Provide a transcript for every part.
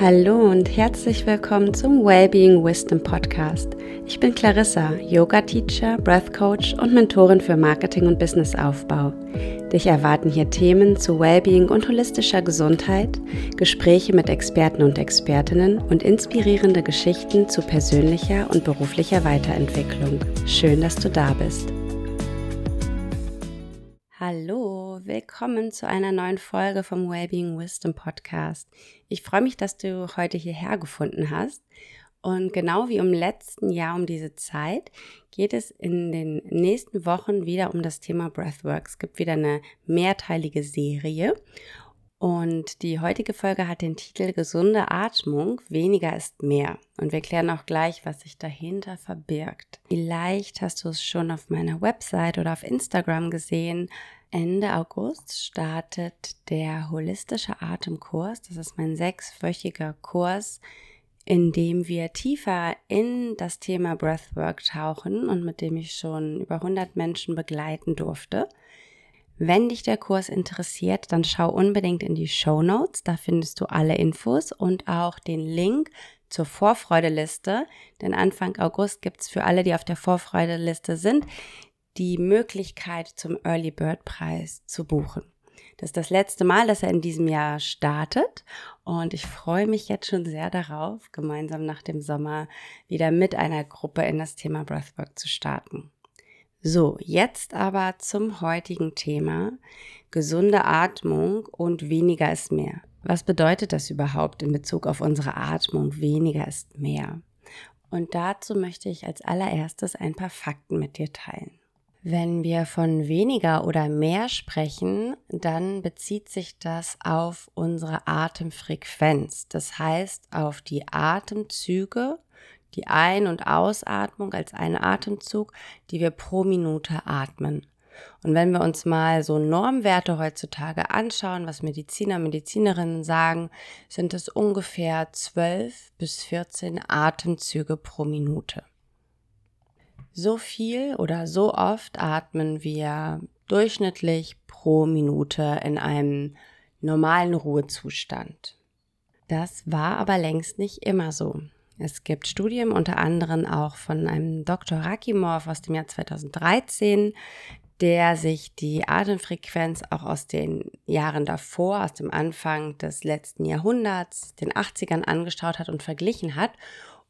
Hallo und herzlich willkommen zum Wellbeing Wisdom Podcast. Ich bin Clarissa, Yoga Teacher, Breath Coach und Mentorin für Marketing und Businessaufbau. Dich erwarten hier Themen zu Wellbeing und holistischer Gesundheit, Gespräche mit Experten und Expertinnen und inspirierende Geschichten zu persönlicher und beruflicher Weiterentwicklung. Schön, dass du da bist. Hallo, willkommen zu einer neuen Folge vom Wellbeing Wisdom Podcast. Ich freue mich, dass du heute hierher gefunden hast. Und genau wie im letzten Jahr um diese Zeit geht es in den nächsten Wochen wieder um das Thema Breathwork. Es gibt wieder eine mehrteilige Serie. Und die heutige Folge hat den Titel Gesunde Atmung, weniger ist mehr. Und wir klären auch gleich, was sich dahinter verbirgt. Vielleicht hast du es schon auf meiner Website oder auf Instagram gesehen. Ende August startet der holistische Atemkurs. Das ist mein sechswöchiger Kurs, in dem wir tiefer in das Thema Breathwork tauchen und mit dem ich schon über 100 Menschen begleiten durfte. Wenn dich der Kurs interessiert, dann schau unbedingt in die Show Notes. Da findest du alle Infos und auch den Link zur Vorfreudeliste. Denn Anfang August gibt es für alle, die auf der Vorfreudeliste sind, die Möglichkeit zum Early Bird Preis zu buchen. Das ist das letzte Mal, dass er in diesem Jahr startet und ich freue mich jetzt schon sehr darauf, gemeinsam nach dem Sommer wieder mit einer Gruppe in das Thema Breathwork zu starten. So, jetzt aber zum heutigen Thema gesunde Atmung und weniger ist mehr. Was bedeutet das überhaupt in Bezug auf unsere Atmung? Weniger ist mehr. Und dazu möchte ich als allererstes ein paar Fakten mit dir teilen. Wenn wir von weniger oder mehr sprechen, dann bezieht sich das auf unsere Atemfrequenz. Das heißt auf die Atemzüge, die Ein- und Ausatmung als einen Atemzug, die wir pro Minute atmen. Und wenn wir uns mal so Normwerte heutzutage anschauen, was Mediziner, Medizinerinnen sagen, sind es ungefähr 12 bis 14 Atemzüge pro Minute. So viel oder so oft atmen wir durchschnittlich pro Minute in einem normalen Ruhezustand. Das war aber längst nicht immer so. Es gibt Studien, unter anderem auch von einem Dr. Rakimov aus dem Jahr 2013, der sich die Atemfrequenz auch aus den Jahren davor, aus dem Anfang des letzten Jahrhunderts, den 80ern angeschaut hat und verglichen hat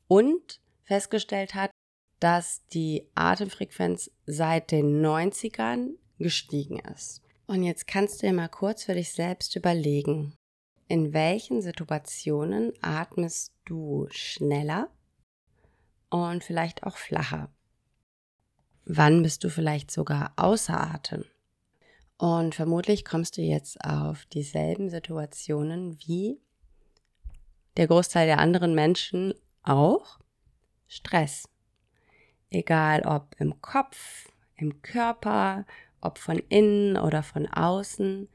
und festgestellt hat, dass die Atemfrequenz seit den 90ern gestiegen ist. Und jetzt kannst du dir mal kurz für dich selbst überlegen, in welchen Situationen atmest du schneller und vielleicht auch flacher? Wann bist du vielleicht sogar außer Atem? Und vermutlich kommst du jetzt auf dieselben Situationen wie der Großteil der anderen Menschen auch. Stress. Egal ob im Kopf, im Körper, ob von innen oder von außen.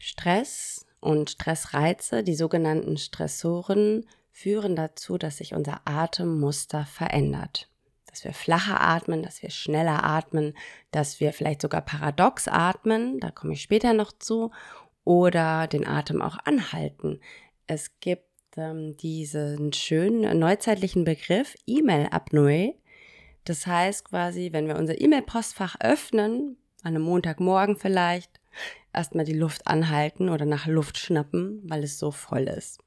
Stress und Stressreize, die sogenannten Stressoren, führen dazu, dass sich unser Atemmuster verändert. Dass wir flacher atmen, dass wir schneller atmen, dass wir vielleicht sogar paradox atmen, da komme ich später noch zu, oder den Atem auch anhalten. Es gibt ähm, diesen schönen neuzeitlichen Begriff E-Mail-Apnoe, das heißt quasi, wenn wir unser E-Mail-Postfach öffnen, an einem Montagmorgen vielleicht, erstmal die Luft anhalten oder nach Luft schnappen, weil es so voll ist.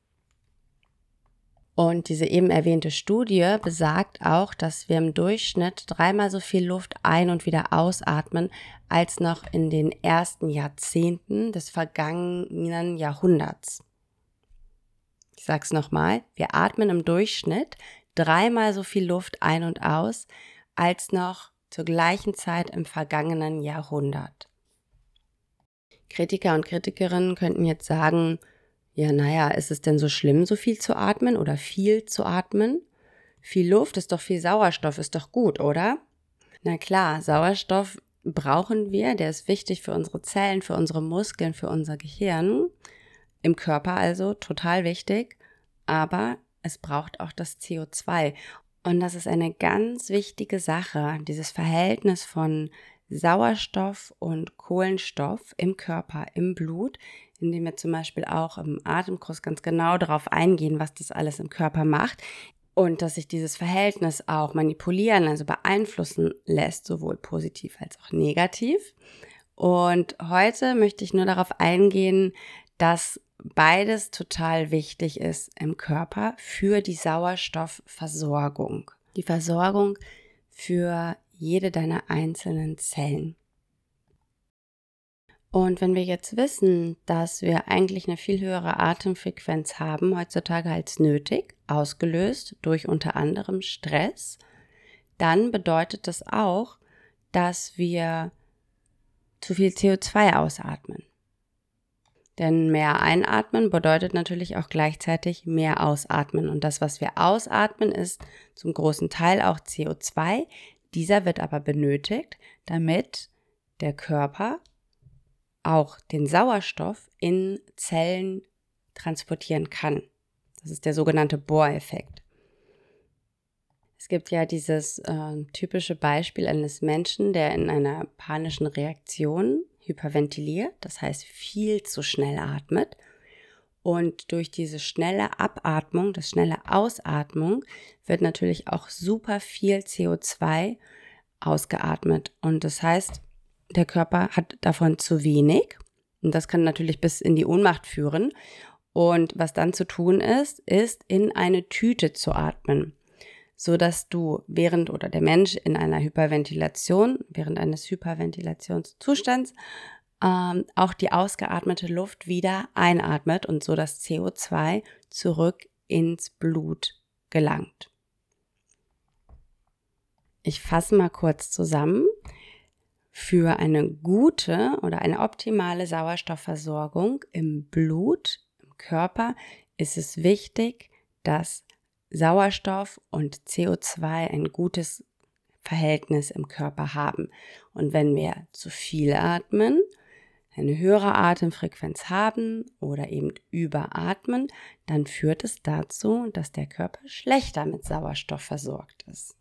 Und diese eben erwähnte Studie besagt auch, dass wir im Durchschnitt dreimal so viel Luft ein- und wieder ausatmen als noch in den ersten Jahrzehnten des vergangenen Jahrhunderts. Ich sag's nochmal, wir atmen im Durchschnitt dreimal so viel Luft ein und aus als noch zur gleichen Zeit im vergangenen Jahrhundert. Kritiker und Kritikerinnen könnten jetzt sagen, ja, naja, ist es denn so schlimm, so viel zu atmen oder viel zu atmen? Viel Luft ist doch viel Sauerstoff, ist doch gut, oder? Na klar, Sauerstoff brauchen wir, der ist wichtig für unsere Zellen, für unsere Muskeln, für unser Gehirn, im Körper also total wichtig, aber es braucht auch das CO2. Und das ist eine ganz wichtige Sache, dieses Verhältnis von Sauerstoff und Kohlenstoff im Körper, im Blut, indem wir zum Beispiel auch im Atemkurs ganz genau darauf eingehen, was das alles im Körper macht und dass sich dieses Verhältnis auch manipulieren, also beeinflussen lässt, sowohl positiv als auch negativ. Und heute möchte ich nur darauf eingehen, dass beides total wichtig ist im Körper für die Sauerstoffversorgung. Die Versorgung für jede deiner einzelnen Zellen. Und wenn wir jetzt wissen, dass wir eigentlich eine viel höhere Atemfrequenz haben heutzutage als nötig, ausgelöst durch unter anderem Stress, dann bedeutet das auch, dass wir zu viel CO2 ausatmen. Denn mehr einatmen bedeutet natürlich auch gleichzeitig mehr ausatmen. Und das, was wir ausatmen, ist zum großen Teil auch CO2. Dieser wird aber benötigt, damit der Körper auch den Sauerstoff in Zellen transportieren kann. Das ist der sogenannte Bohreffekt. Es gibt ja dieses äh, typische Beispiel eines Menschen, der in einer panischen Reaktion hyperventiliert, das heißt viel zu schnell atmet. Und durch diese schnelle Abatmung, das schnelle Ausatmung, wird natürlich auch super viel CO2 ausgeatmet. Und das heißt, der Körper hat davon zu wenig. Und das kann natürlich bis in die Ohnmacht führen. Und was dann zu tun ist, ist in eine Tüte zu atmen, so dass du während oder der Mensch in einer Hyperventilation, während eines Hyperventilationszustands, ähm, auch die ausgeatmete Luft wieder einatmet und so das CO2 zurück ins Blut gelangt. Ich fasse mal kurz zusammen. Für eine gute oder eine optimale Sauerstoffversorgung im Blut, im Körper, ist es wichtig, dass Sauerstoff und CO2 ein gutes Verhältnis im Körper haben. Und wenn wir zu viel atmen, eine höhere Atemfrequenz haben oder eben überatmen, dann führt es dazu, dass der Körper schlechter mit Sauerstoff versorgt ist.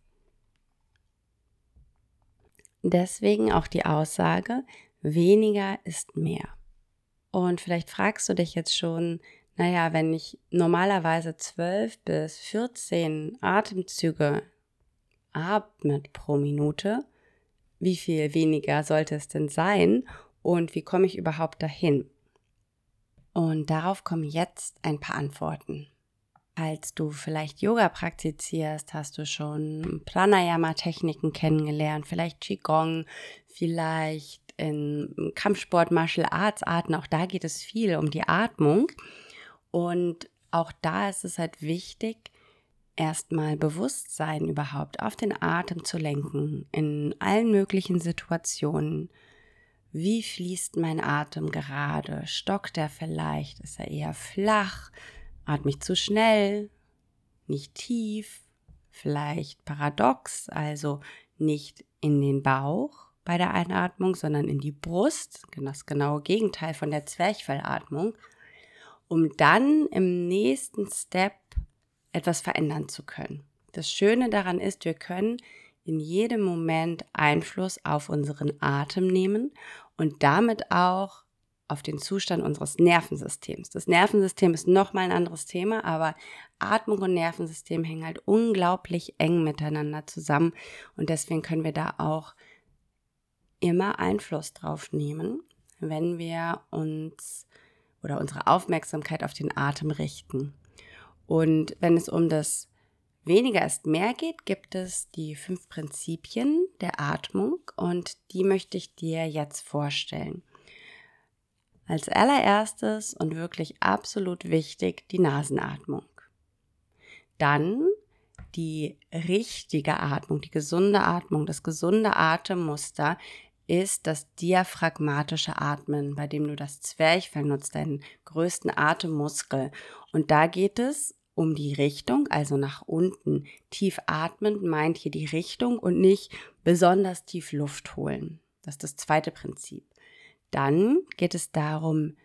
Deswegen auch die Aussage, weniger ist mehr. Und vielleicht fragst du dich jetzt schon, naja, wenn ich normalerweise 12 bis 14 Atemzüge atmet pro Minute, wie viel weniger sollte es denn sein und wie komme ich überhaupt dahin? Und darauf kommen jetzt ein paar Antworten. Als du vielleicht Yoga praktizierst, hast du schon Pranayama-Techniken kennengelernt, vielleicht Qigong, vielleicht in Kampfsport, Martial Arts Arten. Auch da geht es viel um die Atmung. Und auch da ist es halt wichtig, erstmal Bewusstsein überhaupt auf den Atem zu lenken, in allen möglichen Situationen. Wie fließt mein Atem gerade? Stockt er vielleicht? Ist er eher flach? Atme ich zu schnell, nicht tief, vielleicht paradox, also nicht in den Bauch bei der Einatmung, sondern in die Brust, das genaue Gegenteil von der Zwerchfellatmung, um dann im nächsten Step etwas verändern zu können. Das Schöne daran ist, wir können in jedem Moment Einfluss auf unseren Atem nehmen und damit auch auf den Zustand unseres Nervensystems. Das Nervensystem ist nochmal ein anderes Thema, aber Atmung und Nervensystem hängen halt unglaublich eng miteinander zusammen und deswegen können wir da auch immer Einfluss drauf nehmen, wenn wir uns oder unsere Aufmerksamkeit auf den Atem richten. Und wenn es um das weniger ist mehr geht, gibt es die fünf Prinzipien der Atmung und die möchte ich dir jetzt vorstellen. Als allererstes und wirklich absolut wichtig die Nasenatmung. Dann die richtige Atmung, die gesunde Atmung, das gesunde Atemmuster ist das diaphragmatische Atmen, bei dem du das Zwerchfell nutzt, deinen größten Atemmuskel. Und da geht es um die Richtung, also nach unten. Tief atmen meint hier die Richtung und nicht besonders tief Luft holen. Das ist das zweite Prinzip. Dann geht es darum,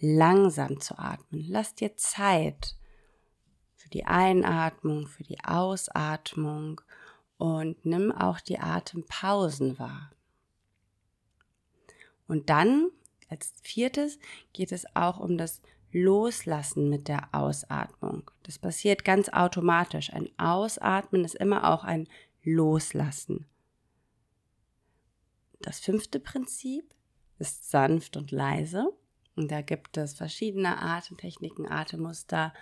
langsam zu atmen. Lass dir Zeit für die Einatmung, für die Ausatmung und nimm auch die Atempausen wahr. Und dann Als viertes geht es auch um das Loslassen mit der Ausatmung. Das passiert ganz automatisch. Ein Ausatmen ist immer auch ein Loslassen. Das fünfte Prinzip ist sanft und leise. Und da gibt es verschiedene Atemtechniken, Atemmuster,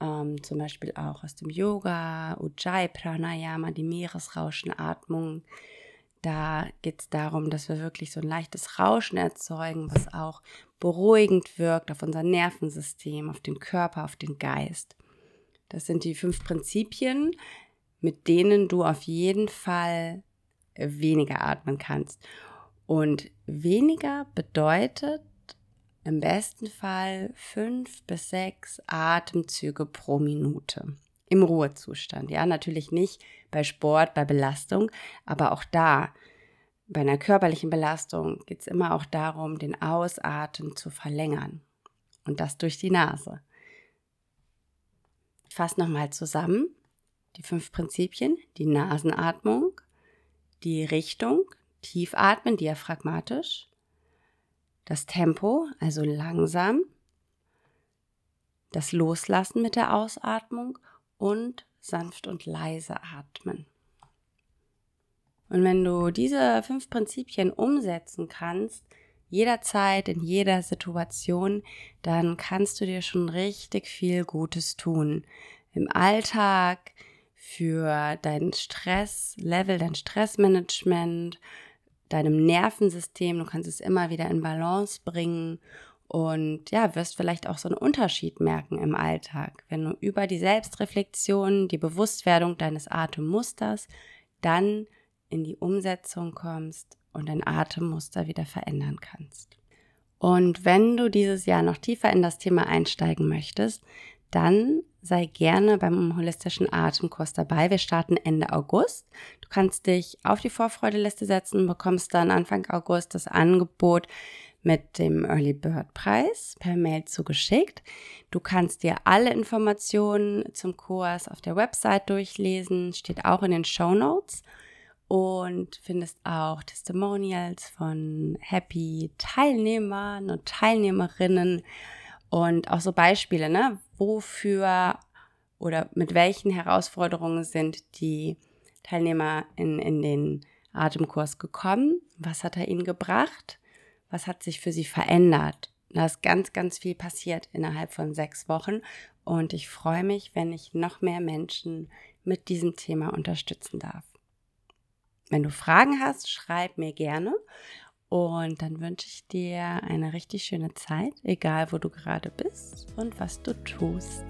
ähm, zum Beispiel auch aus dem Yoga, Ujjayi Pranayama, die Meeresrauschenatmung. Da geht es darum, dass wir wirklich so ein leichtes Rauschen erzeugen, was auch beruhigend wirkt auf unser Nervensystem, auf den Körper, auf den Geist. Das sind die fünf Prinzipien, mit denen du auf jeden Fall weniger atmen kannst. Und weniger bedeutet im besten Fall fünf bis sechs Atemzüge pro Minute im Ruhezustand. Ja, natürlich nicht bei Sport, bei Belastung, aber auch da, bei einer körperlichen Belastung geht es immer auch darum, den Ausatmen zu verlängern. Und das durch die Nase. Ich fasse nochmal zusammen die fünf Prinzipien, die Nasenatmung, die Richtung, tief atmen, diaphragmatisch, das Tempo, also langsam, das Loslassen mit der Ausatmung und sanft und leise atmen. Und wenn du diese fünf Prinzipien umsetzen kannst, jederzeit, in jeder Situation, dann kannst du dir schon richtig viel Gutes tun. Im Alltag, für dein Stresslevel, dein Stressmanagement, deinem Nervensystem. Du kannst es immer wieder in Balance bringen und ja, wirst vielleicht auch so einen Unterschied merken im Alltag, wenn du über die Selbstreflexion, die Bewusstwerdung deines Atemmusters dann in die Umsetzung kommst und dein Atemmuster wieder verändern kannst. Und wenn du dieses Jahr noch tiefer in das Thema einsteigen möchtest, dann sei gerne beim holistischen Atemkurs dabei. Wir starten Ende August. Du kannst dich auf die Vorfreudeliste setzen, bekommst dann Anfang August das Angebot mit dem Early Bird Preis per Mail zugeschickt. Du kannst dir alle Informationen zum Kurs auf der Website durchlesen, steht auch in den Show Notes und findest auch Testimonials von happy Teilnehmern und Teilnehmerinnen und auch so Beispiele, ne? Wofür oder mit welchen Herausforderungen sind die Teilnehmer in, in den Atemkurs gekommen? Was hat er ihnen gebracht? Was hat sich für sie verändert? Da ist ganz, ganz viel passiert innerhalb von sechs Wochen und ich freue mich, wenn ich noch mehr Menschen mit diesem Thema unterstützen darf. Wenn du Fragen hast, schreib mir gerne und dann wünsche ich dir eine richtig schöne Zeit, egal wo du gerade bist und was du tust.